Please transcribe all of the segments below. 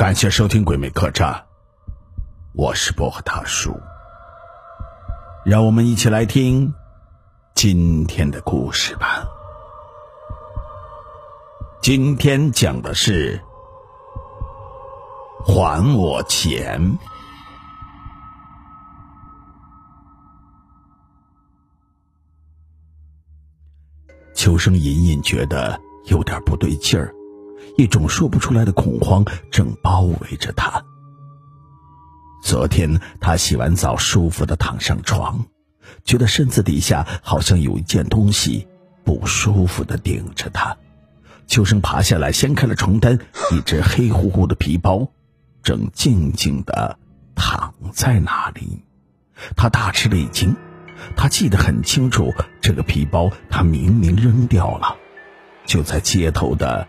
感谢收听《鬼魅客栈》，我是薄荷大叔。让我们一起来听今天的故事吧。今天讲的是还我钱。秋生隐隐觉得有点不对劲儿。一种说不出来的恐慌正包围着他。昨天他洗完澡，舒服的躺上床，觉得身子底下好像有一件东西不舒服的顶着他。秋生爬下来，掀开了床单，一只黑乎乎的皮包正静静的躺在那里。他大吃了一惊，他记得很清楚，这个皮包他明明扔掉了，就在街头的。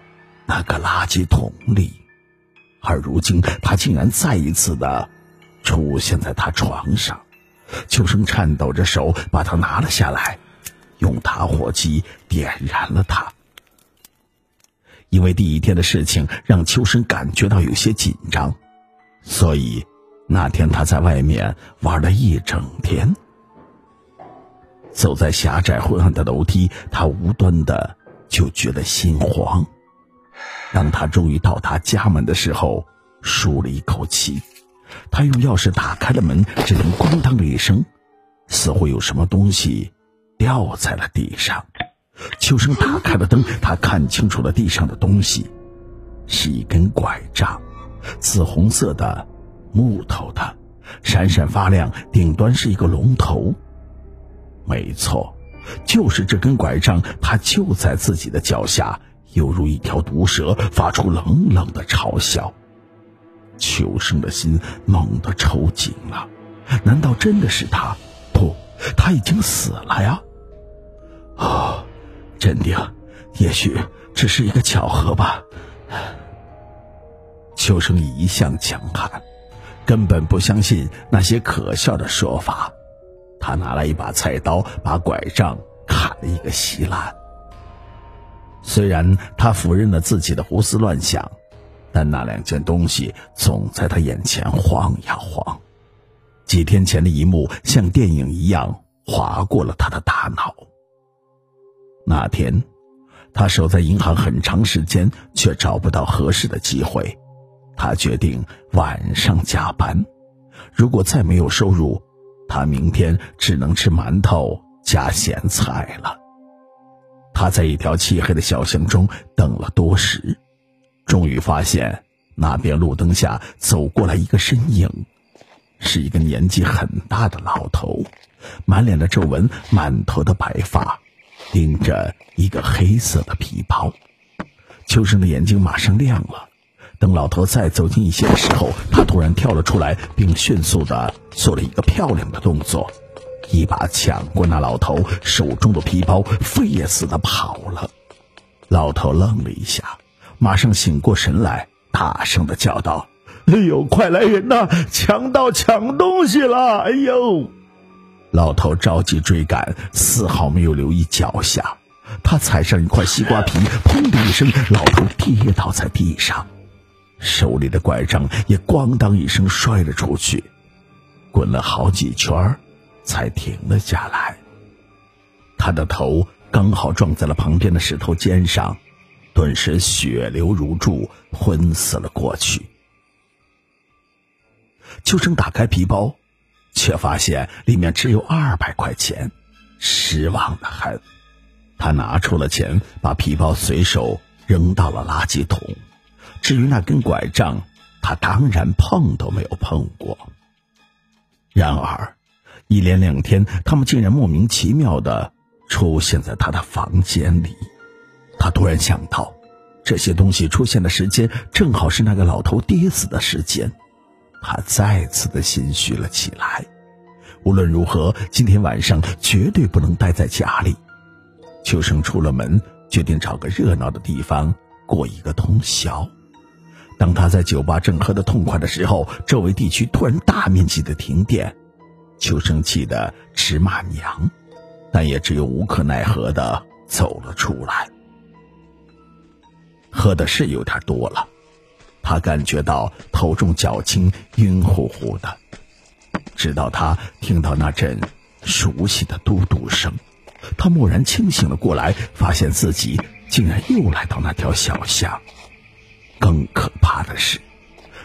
那个垃圾桶里，而如今他竟然再一次的出现在他床上。秋生颤抖着手把它拿了下来，用打火机点燃了它。因为第一天的事情让秋生感觉到有些紧张，所以那天他在外面玩了一整天。走在狭窄昏暗的楼梯，他无端的就觉得心慌。当他终于到达家门的时候，舒了一口气。他用钥匙打开了门，只听“咣当”的一声，似乎有什么东西掉在了地上。秋生打开了灯，他看清楚了地上的东西，是一根拐杖，紫红色的，木头的，闪闪发亮，顶端是一个龙头。没错，就是这根拐杖，它就在自己的脚下。犹如一条毒蛇，发出冷冷的嘲笑。秋生的心猛地抽紧了，难道真的是他？不，他已经死了呀！啊，镇定，也许只是一个巧合吧。秋生一向强悍，根本不相信那些可笑的说法。他拿来一把菜刀，把拐杖砍了一个稀烂。虽然他否认了自己的胡思乱想，但那两件东西总在他眼前晃呀晃。几天前的一幕像电影一样划过了他的大脑。那天，他守在银行很长时间，却找不到合适的机会。他决定晚上加班。如果再没有收入，他明天只能吃馒头加咸菜了。他在一条漆黑的小巷中等了多时，终于发现那边路灯下走过来一个身影，是一个年纪很大的老头，满脸的皱纹，满头的白发，拎着一个黑色的皮包。秋生的眼睛马上亮了。等老头再走近一些的时候，他突然跳了出来，并迅速的做了一个漂亮的动作。一把抢过那老头手中的皮包，飞也似的跑了。老头愣了一下，马上醒过神来，大声的叫道：“哎呦，快来人呐！强盗抢东西了！哎呦！”老头着急追赶，丝毫没有留意脚下。他踩上一块西瓜皮，砰的一声，老头跌倒在地上，手里的拐杖也咣当一声摔了出去，滚了好几圈。才停了下来。他的头刚好撞在了旁边的石头尖上，顿时血流如注，昏死了过去。秋生打开皮包，却发现里面只有二百块钱，失望的很。他拿出了钱，把皮包随手扔到了垃圾桶。至于那根拐杖，他当然碰都没有碰过。然而。一连两天，他们竟然莫名其妙的出现在他的房间里。他突然想到，这些东西出现的时间正好是那个老头跌死的时间。他再次的心虚了起来。无论如何，今天晚上绝对不能待在家里。秋生出了门，决定找个热闹的地方过一个通宵。当他在酒吧正喝得痛快的时候，周围地区突然大面积的停电。秋生气的直骂娘，但也只有无可奈何的走了出来。喝的是有点多了，他感觉到头重脚轻、晕乎乎的，直到他听到那阵熟悉的嘟嘟声，他蓦然清醒了过来，发现自己竟然又来到那条小巷。更可怕的是，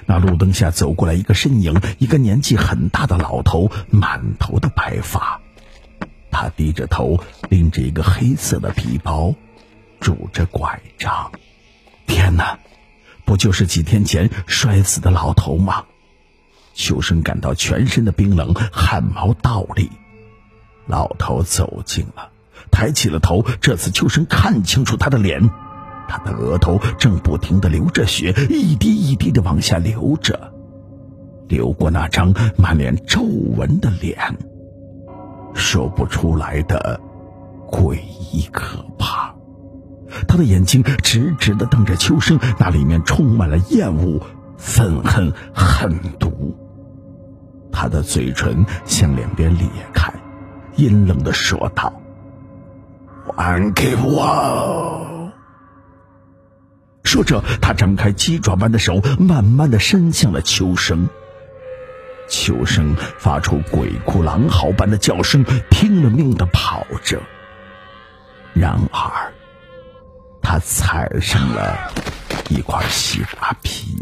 那路灯下走过来一个身影，一个年纪很大的老头，满头的白发。他低着头，拎着一个黑色的皮包，拄着拐杖。天哪，不就是几天前摔死的老头吗？秋生感到全身的冰冷，汗毛倒立。老头走近了，抬起了头。这次秋生看清楚他的脸，他的额头正不停的流着血，一滴一滴的往下流着，流过那张满脸皱纹的脸。说不出来的诡异可怕，他的眼睛直直的瞪着秋生，那里面充满了厌恶、愤恨、狠毒。他的嘴唇向两边裂开，阴冷的说道：“还给我！”说着，他张开鸡爪般的手，慢慢的伸向了秋生。秋生发出鬼哭狼嚎般的叫声，拼了命的跑着。然而，他踩上了一块西瓜皮。